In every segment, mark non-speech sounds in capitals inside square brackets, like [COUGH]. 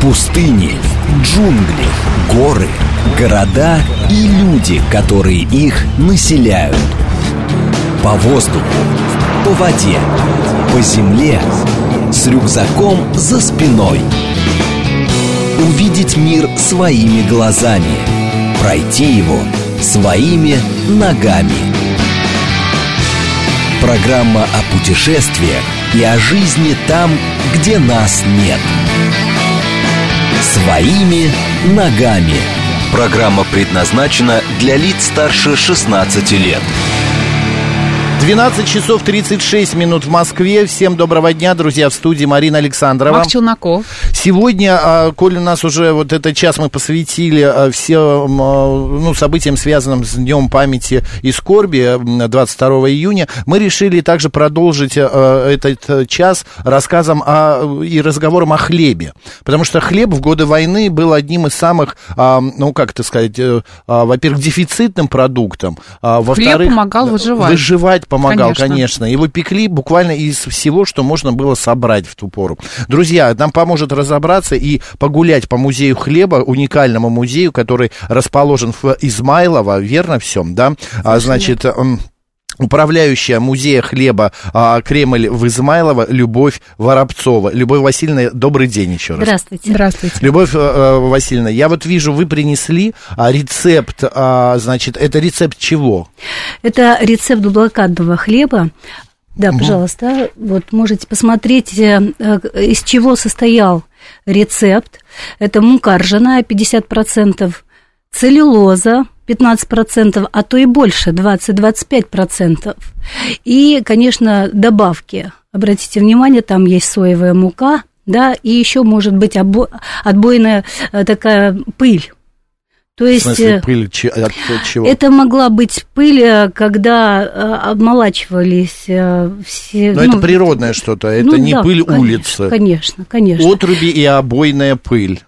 Пустыни, джунгли, горы, города и люди, которые их населяют. По воздуху, по воде, по земле, с рюкзаком за спиной. Увидеть мир своими глазами, пройти его своими ногами. Программа о путешествиях и о жизни там, где нас нет. Своими ногами. Программа предназначена для лиц старше 16 лет. 12 часов 36 минут в Москве. Всем доброго дня, друзья, в студии Марина Александрова. Мак Челноков. Сегодня, а, коль у нас уже вот этот час мы посвятили а, всем а, ну, событиям, связанным с Днем памяти и скорби 22 июня, мы решили также продолжить этот час рассказом о, и разговором о хлебе. Потому что хлеб в годы войны был одним из самых, ну, как это сказать, э, во-первых, дефицитным продуктом. Хлеб помогал выживать. Выживать помогал, конечно. конечно. Его пекли буквально из всего, что можно было собрать в ту пору. Друзья, нам поможет разобраться и погулять по музею хлеба, уникальному музею, который расположен в Измайлово, верно все, да? А, значит, управляющая музея хлеба а, Кремль в Измайлово Любовь Воробцова. Любовь Васильевна, добрый день еще раз. Здравствуйте. Здравствуйте. Любовь а, Васильевна, я вот вижу, вы принесли а, рецепт, а, значит, это рецепт чего? Это рецепт блокадного хлеба. Да, угу. пожалуйста, вот можете посмотреть, э, из чего состоял рецепт. Это мука ржаная 50%, целлюлоза 15%, а то и больше, 20-25%. И, конечно, добавки. Обратите внимание, там есть соевая мука, да, и еще может быть обо... отбойная э, такая пыль. То есть, В смысле, пыль от чего? Это могла быть пыль, э, когда э, обмолачивались все... Но ну, это природное что-то, это ну, не да, пыль конечно, улицы. Конечно, конечно. Отруби и обойная пыль.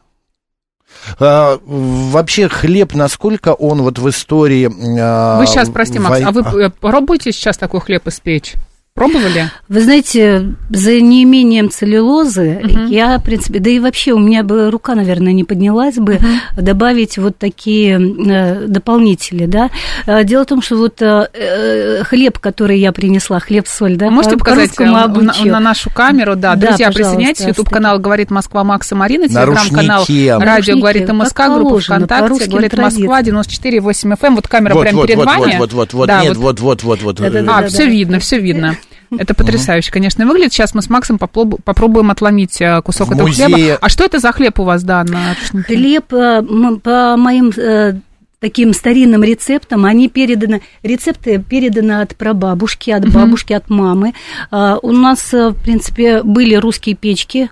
А, вообще хлеб, насколько он вот в истории... А, вы сейчас, прости, Макс, вой... а вы а... пробуете сейчас такой хлеб испечь? Пробовали? Вы знаете, за неимением целлюлозы угу. я, в принципе, да и вообще у меня бы рука, наверное, не поднялась бы угу. добавить вот такие э, дополнители, да. Э, дело в том, что вот э, э, хлеб, который я принесла, хлеб-соль, да, Можете по, показать по на, на нашу камеру, да, да друзья, присоединяйтесь, YouTube-канал «Говорит Москва» Макса Марина, телеграм-канал «Радио говорит МСК», группа ВКонтакте «Говорит Москва», 94,8 FM, вот камера вот, прямо вот, перед вот, вами. Вот, вот, вот, да, нет, вот, вот, вот, вот. А, все видно, все видно. Это потрясающе, конечно, выглядит. Сейчас мы с Максом попробуем отломить э, кусок этого хлеба. А что это за хлеб у вас, да, на Хлеб, э, по моим э, таким старинным рецептам, они переданы, рецепты переданы от прабабушки, от бабушки, от мамы. А, у нас, э, в принципе, были русские печки.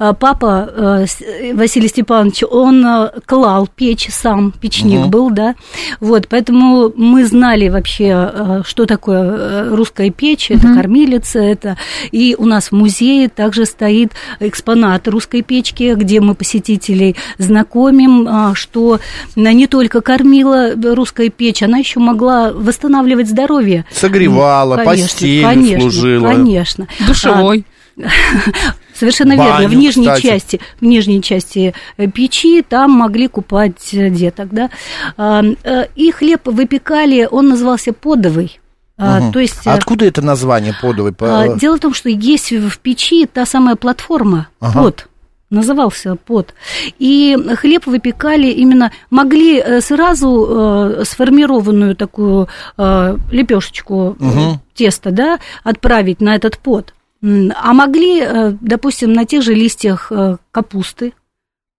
А, папа э, Василий Степанович, он э, клал печь сам, печник угу. был, да. Вот, поэтому мы знали вообще, что такое русская печь, это угу. кормилица, это... И у нас в музее также стоит экспонат русской печки, где мы посетителей знакомим, а, что не только кормилица, кормила русская печь, она еще могла восстанавливать здоровье. Согревала, конечно, постелью конечно, служила. Конечно. Душевой. А, [LAUGHS] совершенно Баню, верно. В нижней кстати. части, в нижней части э, печи там могли купать э, деток, да. А, э, и хлеб выпекали, он назывался подовый. Угу. То есть, Откуда это название подовый? Дело в том, что есть в печи та самая платформа ага. под назывался пот. И хлеб выпекали именно, могли э, сразу э, сформированную такую э, лепешечку угу. теста, да, отправить на этот пот. А могли, допустим, на тех же листьях капусты,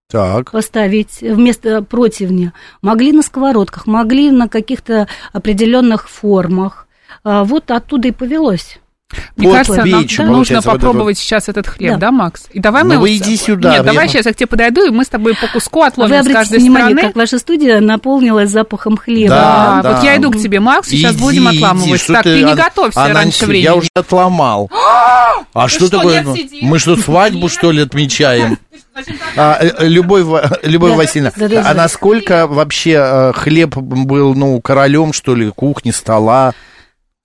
так. поставить вместо противня. Могли на сковородках, могли на каких-то определенных формах. Вот оттуда и повелось. Мне вот кажется, печь, нам нужно попробовать вот сейчас этот хлеб, да, да Макс? И давай ну, мы... вы иди сюда. Нет, давай сейчас я к тебе подойду, и мы с тобой по куску отловим вы с каждой внимание, стороны. как ваша студия наполнилась запахом хлеба. Да, да. вот я иду к тебе, Макс, сейчас иди, будем отламывать. Иди, так, ты, ты не готовься а, раньше времени. Я уже отломал. [GASPS] а что такое? Мы что, свадьбу, что ли, отмечаем? [LAUGHS] А, э, Любовь, Любовь Васильевна, а насколько вообще э, хлеб был, ну, королем, что ли, кухни, стола?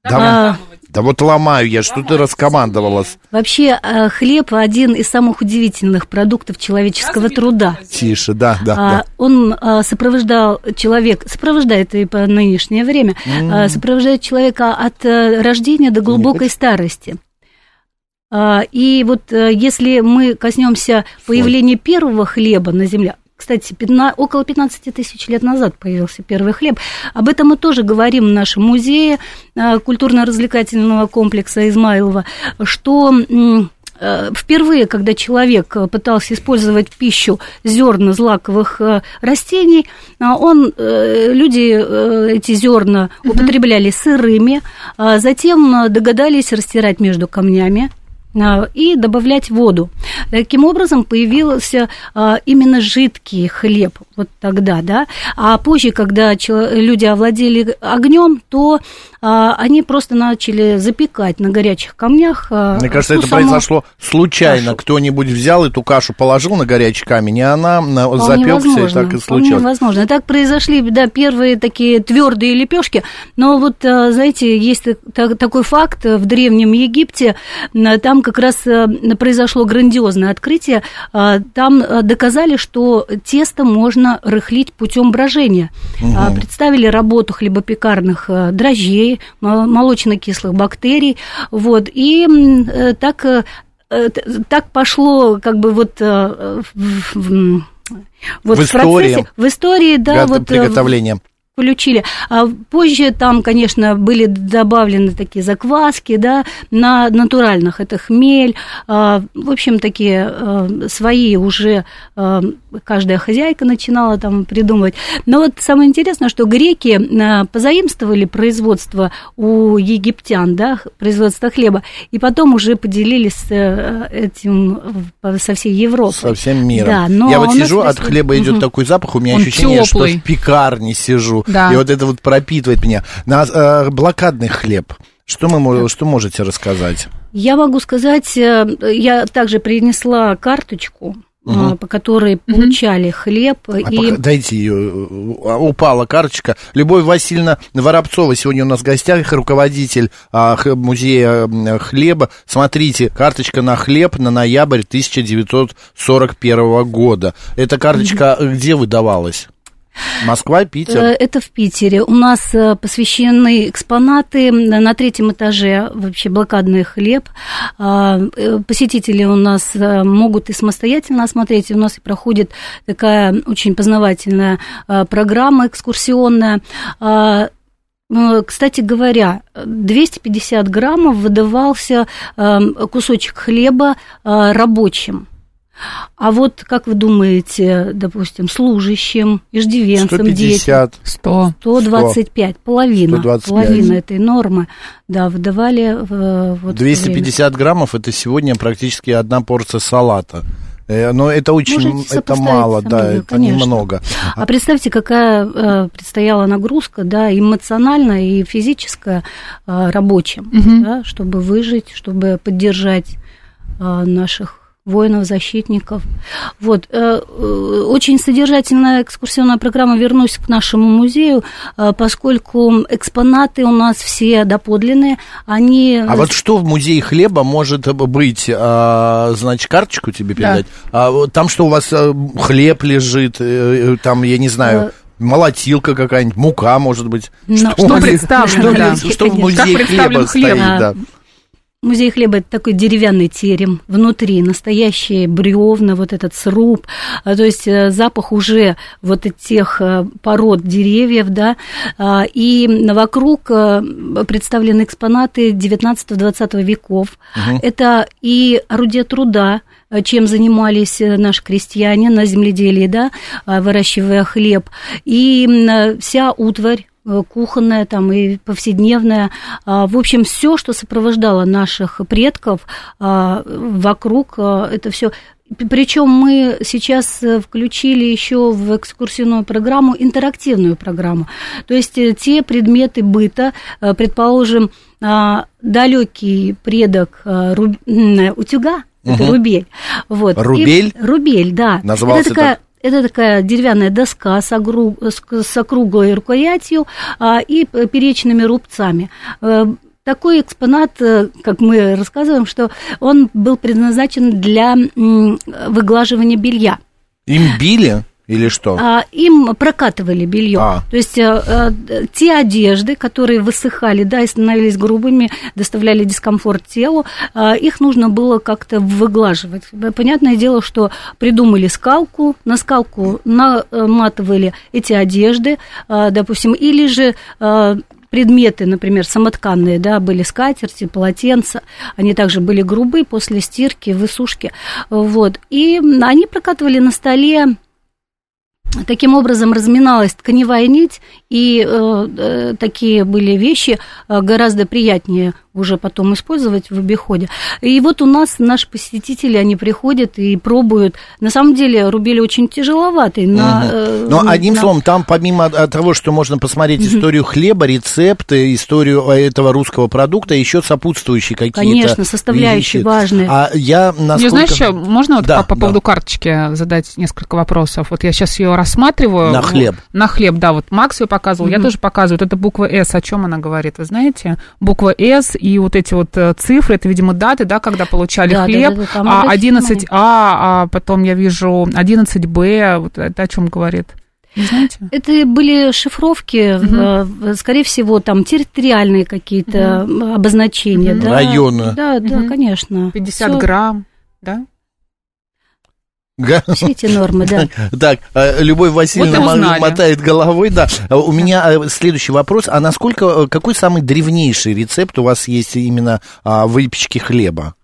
А, Да вот ломаю я, что ты раскомандовалась. Вообще, э, хлеб один из самых удивительных продуктов человеческого труда. Тише, да, да. А, да. Он а, сопровождал человек, сопровождает и по нынешнее время, mm. сопровождает человека от э, рождения до глубокой старости. И вот если мы коснемся появления первого хлеба на земле, кстати, 15, около 15 тысяч лет назад появился первый хлеб. Об этом мы тоже говорим в нашем музее э, культурно-развлекательного комплекса Измайлова, что э, впервые, когда человек пытался использовать пищу зерна злаковых э, растений, он, люди эти зерна употребляли сырыми, а затем догадались растирать между камнями, и добавлять воду. Таким образом появился а, именно жидкий хлеб вот тогда, да. А позже, когда люди овладели огнем, то а, они просто начали запекать на горячих камнях. Мне кажется, это саму... произошло случайно. Кашу. Кто-нибудь взял эту кашу, положил на горячий камень, и она запекся, и так и случилось. Возможно. Так произошли, да, первые такие твердые лепешки. Но вот, знаете, есть такой факт в Древнем Египте, там там как раз э, произошло грандиозное открытие. А, там э, доказали, что тесто можно рыхлить путем брожения. Угу. Представили работу хлебопекарных э, дрожжей, молочно-кислых бактерий. Вот, и так, так пошло как бы вот в, в, вот в, в истории, процессе, в истории, да, вот приготовления включили. А позже там, конечно, были добавлены такие закваски, да, на натуральных, это хмель, а, в общем, такие а, свои уже а, каждая хозяйка начинала там придумывать. Но вот самое интересное, что греки позаимствовали производство у египтян, да, производство хлеба, и потом уже поделились э, этим со всей Европой. Со всем миром. Да, но Я вот сижу, от хлеба идет угу. такой запах, у меня Он ощущение, теплый. что в пекарне сижу. Да. И вот это вот пропитывает меня. На э, блокадный хлеб. Что, мы, что можете рассказать? Я могу сказать, э, я также принесла карточку, угу. по которой получали угу. хлеб. А и... пока, дайте ее, э, упала карточка. Любовь Васильевна Воробцова сегодня у нас в гостях, руководитель а, музея хлеба. Смотрите, карточка на хлеб на ноябрь 1941 года. Эта карточка угу. где выдавалась? Москва, Питер? Э, это в Питере. У нас э, посвящены экспонаты на третьем этаже, вообще блокадный хлеб. А, э, посетители у нас могут и самостоятельно осмотреть. У нас и проходит такая очень познавательная программа экскурсионная. А, кстати говоря, 250 граммов выдавался кусочек хлеба рабочим. А вот, как вы думаете, допустим, служащим, иждивенцам, 150, детям? 100. 125, 100. половина. 125. Половина этой нормы, да, выдавали в вот 250 граммов, это сегодня практически одна порция салата. Э, но это очень, это мало, да, это конечно. немного. А представьте, какая э, предстояла нагрузка, да, эмоциональная и физическая э, рабочим, угу. да, чтобы выжить, чтобы поддержать наших воинов-защитников. Вот. Э, э, очень содержательная экскурсионная программа «Вернусь к нашему музею», э, поскольку экспонаты у нас все доподлинные, они... А вот что в музее хлеба может быть? А, значит, карточку тебе передать? Да. А, там что, у вас хлеб лежит, там, я не знаю молотилка какая-нибудь, мука, может быть. Но, что, что представлено, что, да. что в музее хлеба хлеб? стоит, да. Музей хлеба – это такой деревянный терем, внутри настоящие бревна, вот этот сруб, а, то есть э, запах уже вот этих э, пород деревьев, да, а, и вокруг э, представлены экспонаты 19-20 веков. Угу. Это и орудия труда, чем занимались наши крестьяне на земледелии, да, выращивая хлеб, и вся утварь Э, кухонная там и повседневная. А, в общем, все, что сопровождало наших предков а, вокруг, а, это все причем мы сейчас э, включили еще в экскурсионную программу интерактивную программу. То есть э, те предметы быта, предположим, далекий предок утюга, угу. это рубель. Вот. Рубель? И, рубель, да. Назывался это такая, так? Это такая деревянная доска с, огру... с округлой рукоятью а, и перечными рубцами. Э, такой экспонат, как мы рассказываем, что он был предназначен для выглаживания белья. Им били? Или что? А, им прокатывали белье. А. То есть а, те одежды, которые высыхали, да, и становились грубыми, доставляли дискомфорт телу, а, их нужно было как-то выглаживать. Понятное дело, что придумали скалку, на скалку наматывали эти одежды, а, допустим, или же а, предметы, например, самотканные, да, были скатерти, полотенца, они также были грубые после стирки, высушки, вот, и они прокатывали на столе Таким образом разминалась тканевая нить, и э, э, такие были вещи э, гораздо приятнее уже потом использовать в обиходе. И вот у нас наши посетители, они приходят и пробуют. На самом деле рубили очень тяжеловатый. На, угу. э, Но одним на... словом, там помимо того, что можно посмотреть угу. историю хлеба, рецепты, историю этого русского продукта, еще сопутствующие какие-то Конечно, составляющие вещи. важные. А я насколько... Не, знаешь, что, можно вот да, по, по да. поводу карточки задать несколько вопросов? Вот я сейчас ее рассматриваю. На хлеб. На хлеб, да. Вот Макс ее показывал, угу. я тоже показываю. Вот это буква «С». О чем она говорит? Вы знаете? Буква «С» и вот эти вот э, цифры, это, видимо, даты, да, когда получали да, хлеб, да, да, да, а 11А, а потом я вижу 11Б, вот это о чем говорит? Не знаете? Это были шифровки, угу. скорее всего, там территориальные какие-то угу. обозначения. Угу. Да? Районы. Да, да, угу. конечно. 50 Всё. грамм, да? Все эти нормы, да. [LAUGHS] Так, э, Любовь Васильевна вот мотает головой, да. Э, у меня э, следующий вопрос. А насколько, какой самый древнейший рецепт у вас есть именно а, выпечки хлеба?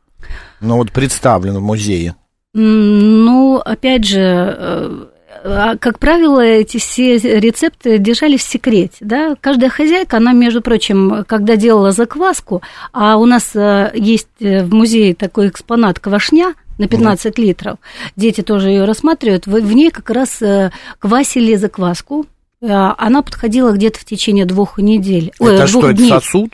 Ну, вот представлен в музее. Ну, опять же, а, как правило, эти все рецепты держались в секрете. Да? Каждая хозяйка, она, между прочим, когда делала закваску, а у нас есть в музее такой экспонат квашня, на 15 mm. литров. Дети тоже ее рассматривают. В, в ней как раз э, квасили закваску. Э, она подходила где-то в течение двух недель. Это ой, что, двух дней. это сосуд?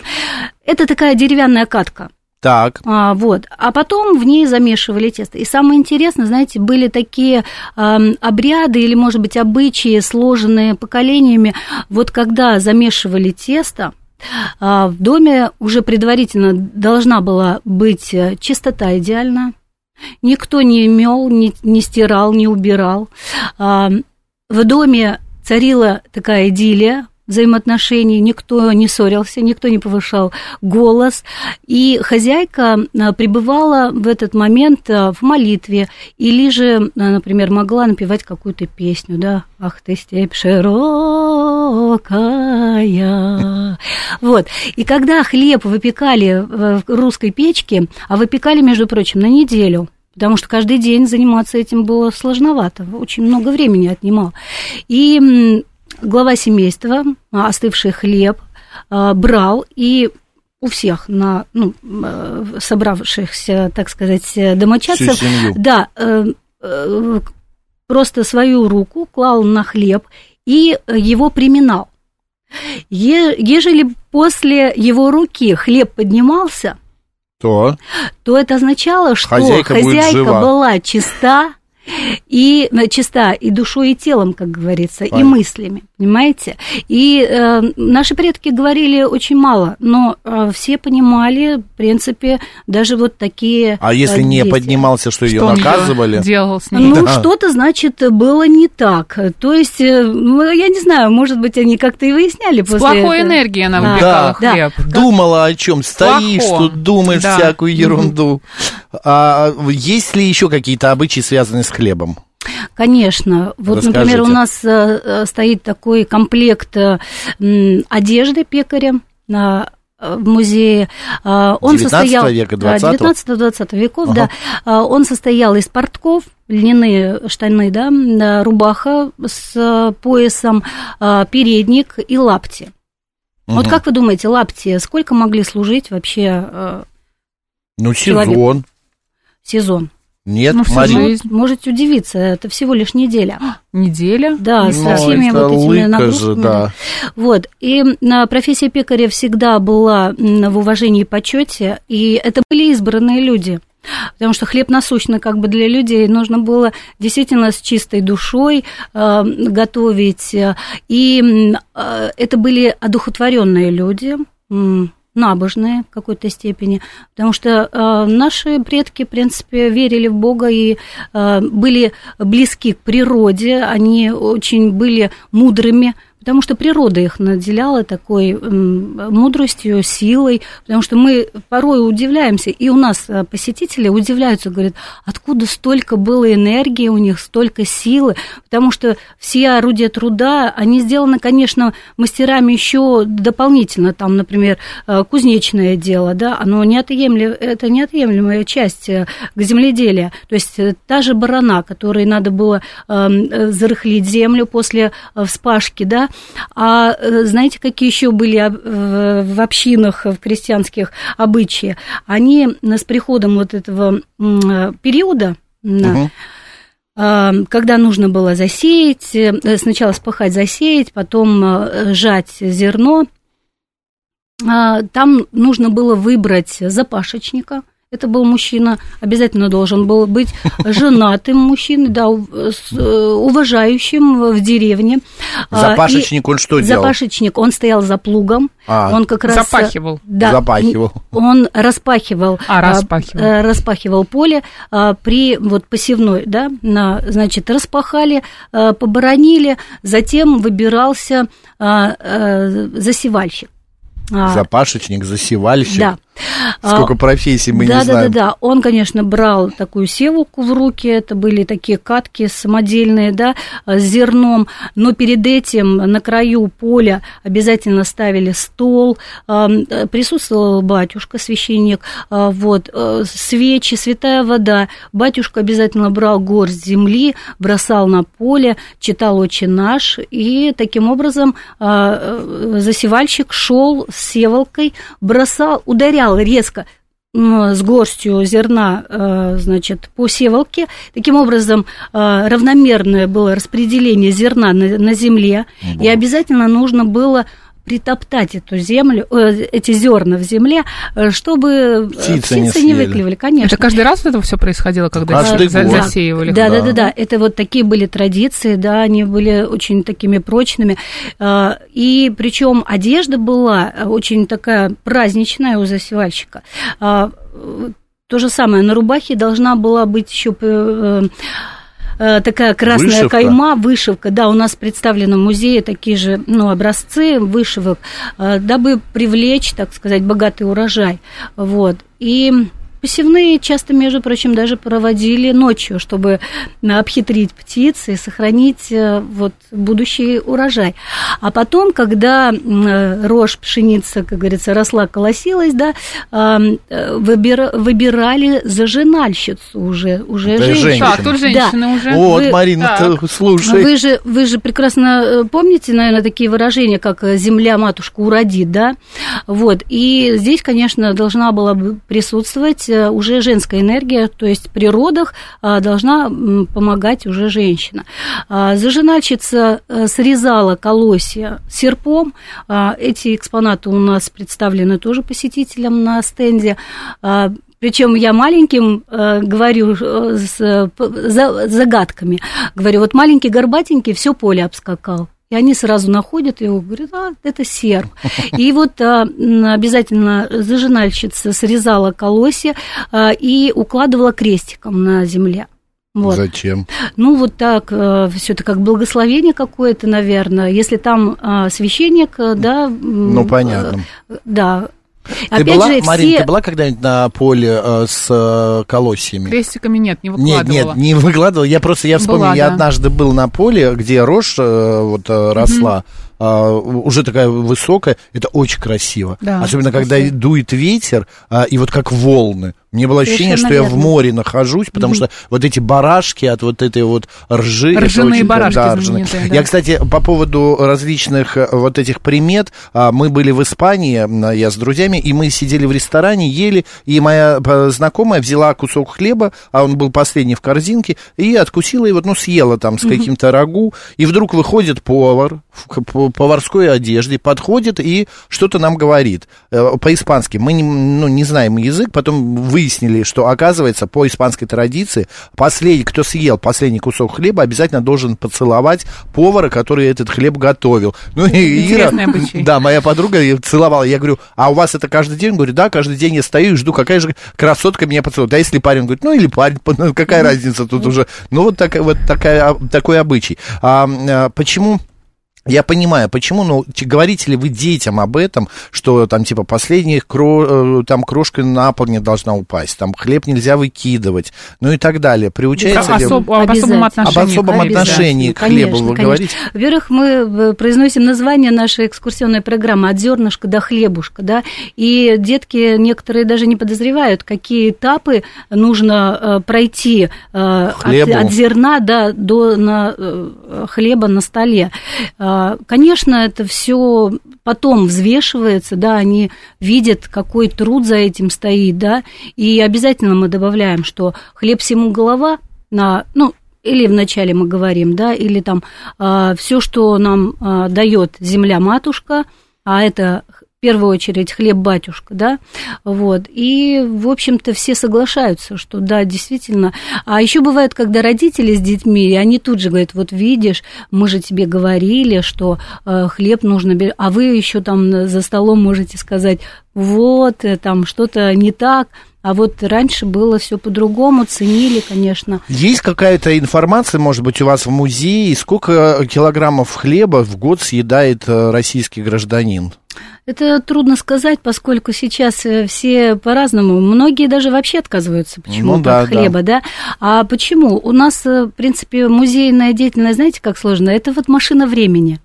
Это такая деревянная катка. Так. А, вот. А потом в ней замешивали тесто. И самое интересное, знаете, были такие э, обряды или, может быть, обычаи, сложенные поколениями. Вот когда замешивали тесто, а, в доме уже предварительно должна была быть э, чистота идеальная, Никто не мел, не, не стирал, не убирал. А, в доме царила такая идиллия, взаимоотношений, никто не ссорился, никто не повышал голос, и хозяйка а, пребывала в этот момент а, в молитве, или же, например, могла напевать какую-то песню, да, «Ах ты, степь широкая». Вот, и когда хлеб выпекали в русской печке, а выпекали, между прочим, на неделю – потому что каждый день заниматься этим было сложновато, очень много времени отнимал. И глава семейства, а, остывший хлеб, а, брал и у всех на ну, э, собравшихся, так сказать, домочадцев, да, э, э, просто свою руку клал на хлеб и его приминал. Ежели после его руки хлеб поднимался, то, то это означало, что хозяйка, хозяйка была чиста, и э, чиста и душой, и телом, как говорится, Понятно. и мыслями, понимаете? И э, наши предки говорили очень мало, но э, все понимали, в принципе, даже вот такие. А если э, не поднимался, что, что ее наказывали? Делал с ней? Ну да. что-то значит было не так. То есть, э, ну, я не знаю, может быть, они как-то и выясняли с после. плохой этого. энергией она выпекала да, хлеб. Да. Думала о чем? Стоишь, Плохо. тут думаешь да. всякую ерунду. А есть ли еще какие-то обычаи, связанные с хлебом? Конечно. Вот, Расскажите. например, у нас э, э, стоит такой комплект э, одежды пекаря на в музее. Он 19 состоял, века, 20 19-20 веков, ага. да. Он состоял из портков, льняные штаны, да, рубаха с поясом, передник и лапти. Угу. Вот как вы думаете, лапти сколько могли служить вообще? Ну, сезон. Человеку? Сезон. Нет, ну, Мария. Можете удивиться, это всего лишь неделя. Неделя? Да, Но со всеми вот этими нагрузками. Же, да. Вот, и на профессия пекаря всегда была в уважении и почете, и это были избранные люди. Потому что хлеб насущный как бы для людей нужно было действительно с чистой душой э, готовить. И э, это были одухотворенные люди, набожные в какой-то степени, потому что э, наши предки, в принципе, верили в Бога и э, были близки к природе, они очень были мудрыми, потому что природа их наделяла такой мудростью, силой, потому что мы порой удивляемся, и у нас э, посетители удивляются, говорят, откуда столько было энергии у них, столько силы, потому что все орудия труда, они сделаны, конечно, мастерами еще дополнительно, там, например, э, кузнечное дело, да, оно неотъемлем, это неотъемлемая часть э, к земледелию, то есть та же барана, которой надо было эм, зарыхлить землю после вспашки, да, а э, знаете, какие еще были в общинах, в крестьянских обычаи? Они с приходом вот этого периода, угу когда нужно было засеять, э, сначала спахать, засеять, потом э, жать зерно, а, там нужно было выбрать запашечника, это был мужчина, обязательно должен был быть [LAUGHS] женатым мужчиной, да, э, уважающим в деревне. А, запашечник он что делал? Запашечник, он стоял за плугом, а, он как раз... Запахивал. Да, запахивал. [LAUGHS] Он распахивал, а, распахивал. Э, распахивал поле при вот посевной, да, на, значит, распахали, поборонили, затем выбирался засевальщик. Запашечник, засевальщик. Да. Сколько а, профессий мы да, не знаем. Да, да, да. Он, конечно, брал такую севуку в руки, это были такие катки самодельные, да, с зерном, но перед этим на краю поля обязательно ставили стол, присутствовал батюшка, священник, а, вот, э, свечи, святая вода. Батюшка обязательно брал горсть земли, бросал на поле, читал «Отче наш», и таким образом а, э, засевальщик шел с севалкой, бросал, ударял ударял резко с горстью зерна, э, значит, по севалке. Таким образом, э, равномерное было распределение зерна на, на земле, угу. и обязательно нужно было притоптать эту землю, э, эти зерна в земле, э, чтобы птицы, птицы не, не выклевали, конечно. Это каждый раз это все происходило, когда за, год. засеивали? Да, да, да, да, это вот такие были традиции, да, они были очень такими прочными, э, и причем одежда была очень такая праздничная у засевальщика. То же самое, на рубахе должна была быть еще Э, такая красная вышивка. кайма, вышивка. Да, у нас представлены в музее такие же ну, образцы вышивок, э, дабы привлечь, так сказать, богатый урожай. Вот. И Посевные часто, между прочим, даже проводили ночью, чтобы обхитрить птиц и сохранить э, вот, будущий урожай. А потом, когда э, рожь, пшеница, как говорится, росла, колосилась, да, э, выбирали зажинальщицу уже, уже женщину. Так, тут женщина да. уже. Вот, вы, Марина, так. слушай. Вы же, вы же прекрасно помните, наверное, такие выражения, как «земля матушку уродит», да? Вот, и здесь, конечно, должна была бы присутствовать Э, уже женская энергия, то есть при родах э, должна помогать уже женщина. А, зажинальщица э, срезала колосья серпом. А, эти экспонаты у нас представлены тоже посетителям на стенде. А, причем я маленьким э, говорю с за, загадками. Говорю, вот маленький горбатенький все поле обскакал. И они сразу находят его, говорят, а, это серп. И вот а, обязательно зажинальщица срезала колосья а, и укладывала крестиком на земле. Вот. Зачем? Ну, вот так, э, все это как благословение какое-то, наверное. Если там а, священник, э, да... Ну, понятно. Да, ты Опять была, же, Марин, все... ты была когда-нибудь на поле э, с э, колосьями? Крестиками нет, не выкладывала. Нет, нет, не выкладывала. Я просто, я вспомнил, была, я да. однажды был на поле, где рожь э, вот э, росла. Mm-hmm а, уже такая высокая, это очень красиво. Да, Особенно, когда дует ветер, а, и вот как волны. Мне было ощущение, Совершенно что верно. я в море нахожусь, потому mm-hmm. что вот эти барашки от вот этой вот ржи... Ржаные очень, барашки да, да. Я, кстати, по поводу различных э, вот этих примет, а, мы были в Испании, я с друзьями, и мы сидели в ресторане, ели, и моя э, знакомая взяла кусок хлеба, а он был последний в корзинке, и откусила его, ну, съела там с mm-hmm. каким-то рагу, и вдруг выходит повар, поварской одежде, подходит и что-то нам говорит. Э, по-испански. Мы не, ну, не знаем язык, потом вы выяснили, что, оказывается, по испанской традиции, последний, кто съел последний кусок хлеба, обязательно должен поцеловать повара, который этот хлеб готовил. Ну, и Ира, да, моя подруга целовала. Я говорю, а у вас это каждый день? Говорю, да, каждый день я стою и жду, какая же красотка меня поцелует. Да, если парень говорит, ну или парень, [LAUGHS] какая разница тут уже. Ну, вот, так, вот такая, такой обычай. А, а почему я понимаю, почему, ну, говорите ли вы детям об этом, что там, типа, последняя кро, э, там крошка на пол не должна упасть, там хлеб нельзя выкидывать, ну и так далее. Приучается ли... Особ, об особом отношении, об особом отношении к хлебу конечно, вы конечно. говорите? Во-первых, мы э, произносим название нашей экскурсионной программы «От зернышка до хлебушка», да, и детки некоторые даже не подозревают, какие этапы нужно э, пройти от, от зерна да, до на, хлеба на столе конечно, это все потом взвешивается, да, они видят, какой труд за этим стоит, да, и обязательно мы добавляем, что хлеб всему голова на, ну, или вначале мы говорим, да, или там а, все, что нам а, дает земля матушка, а это в первую очередь хлеб батюшка, да, вот, и, в общем-то, все соглашаются, что да, действительно, а еще бывает, когда родители с детьми, и они тут же говорят, вот видишь, мы же тебе говорили, что э, хлеб нужно, а вы еще там за столом можете сказать, вот, э, там что-то не так, а вот раньше было все по-другому, ценили, конечно. Есть какая-то информация, может быть, у вас в музее, сколько килограммов хлеба в год съедает э, российский гражданин? Это трудно сказать, поскольку сейчас э, все по-разному. Многие даже вообще отказываются почему-то ну, да, от хлеба, да. да. А почему? У нас, э, в принципе, музейная деятельность, знаете, как сложно? Это вот машина времени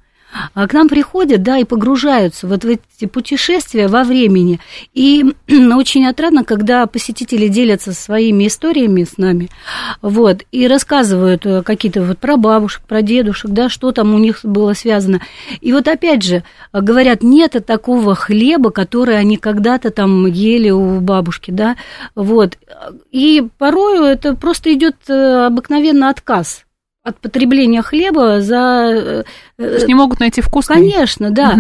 к нам приходят, да, и погружаются вот в эти путешествия во времени. И [CLEARS THROAT] очень отрадно, когда посетители делятся своими историями с нами, вот, и рассказывают э, какие-то вот про бабушек, про дедушек, да, что там у них было связано. И вот опять же, говорят, нет такого хлеба, который они когда-то там ели у бабушки, да, вот. И порою это просто идет э, обыкновенно отказ от потребления хлеба за... Э, То есть не могут найти вкус? Конечно, да.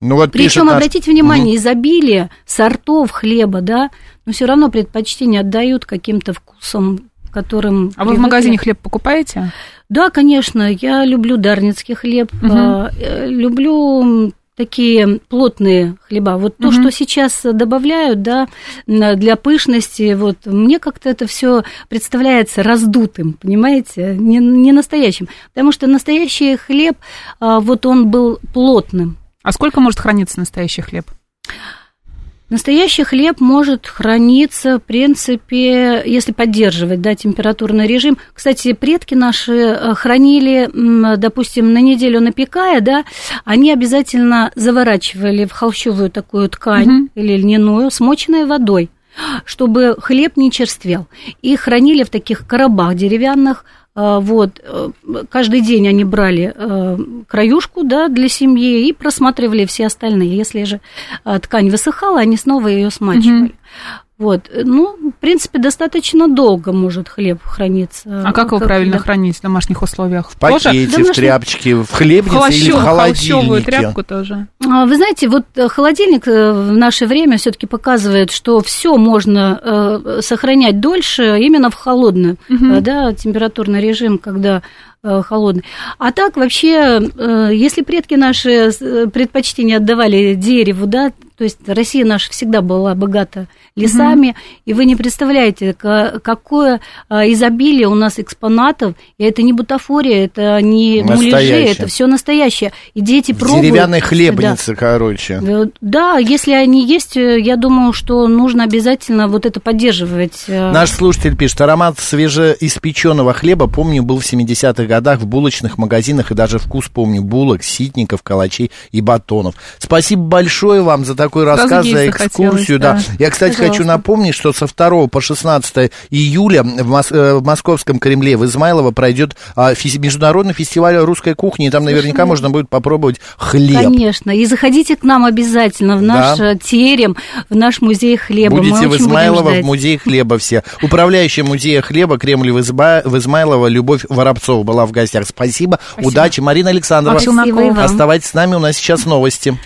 Ну, вот Причем, наш... обратите внимание, угу. изобилие сортов хлеба, да, но все равно предпочтение отдают каким-то вкусам, которым. А привыкли. вы в магазине хлеб покупаете? Да, конечно, я люблю дарницкий хлеб, угу. люблю такие плотные хлеба. Вот то, угу. что сейчас добавляют, да, для пышности, вот мне как-то это все представляется раздутым, понимаете, не, не настоящим. Потому что настоящий хлеб, а, вот он был плотным. А сколько может храниться настоящий хлеб? Настоящий хлеб может храниться, в принципе, если поддерживать да, температурный режим. Кстати, предки наши э, хранили, допустим, на неделю напекая, да, они обязательно заворачивали в холщовую такую ткань угу. или льняную, смоченной водой чтобы хлеб не черствел. И хранили в таких коробах деревянных, вот, э, каждый день они брали э, краюшку да, для семьи и просматривали все остальные. Если же э, ткань высыхала, они снова ее смачивали. Вот, ну, в принципе, достаточно долго может хлеб храниться. А как его как, правильно да. хранить в домашних условиях? В пакете, тоже? в тряпочке, в хлебнице Холощу, или в холодильнике? тряпку тоже. А, вы знаете, вот э, холодильник э, в наше время все таки показывает, что все можно э, сохранять дольше именно в холодный, угу. да, температурный режим, когда холодный. А так вообще, если предки наши предпочтение отдавали дереву, да, то есть Россия наша всегда была богата лесами, угу. и вы не представляете, какое а, изобилие у нас экспонатов, и это не бутафория, это не муляжи, это все настоящее. И дети пробуют. Деревянной хлебницы, да. короче. Э, да, если они есть, э, я думаю, что нужно обязательно вот это поддерживать. Э. Наш слушатель пишет, аромат свежеиспеченного хлеба, помню, был в 70-х годах в булочных магазинах, и даже вкус помню, булок, ситников, калачей и батонов. Спасибо большое вам за такой рассказ, за экскурсию. Да. Да. Я, кстати, Пожалуйста. хочу напомнить, что со 2 по 16 июля в, Мос- э, в Московском Кремле в Измайлово пройдет а, фи- международный фестиваль русской кухни, и там наверняка Слушай, можно будет попробовать хлеб. Конечно, и заходите к нам обязательно в наш да. Э, терем, в наш музей хлеба. Будете в Измайлово, в музей хлеба все. Управляющая музея хлеба Кремль в, Изба... в Измайлово Любовь Воробцова была в гостях. Спасибо, Спасибо. удачи. Марина Александровна, Спасибо. оставайтесь с нами, у нас сейчас новости.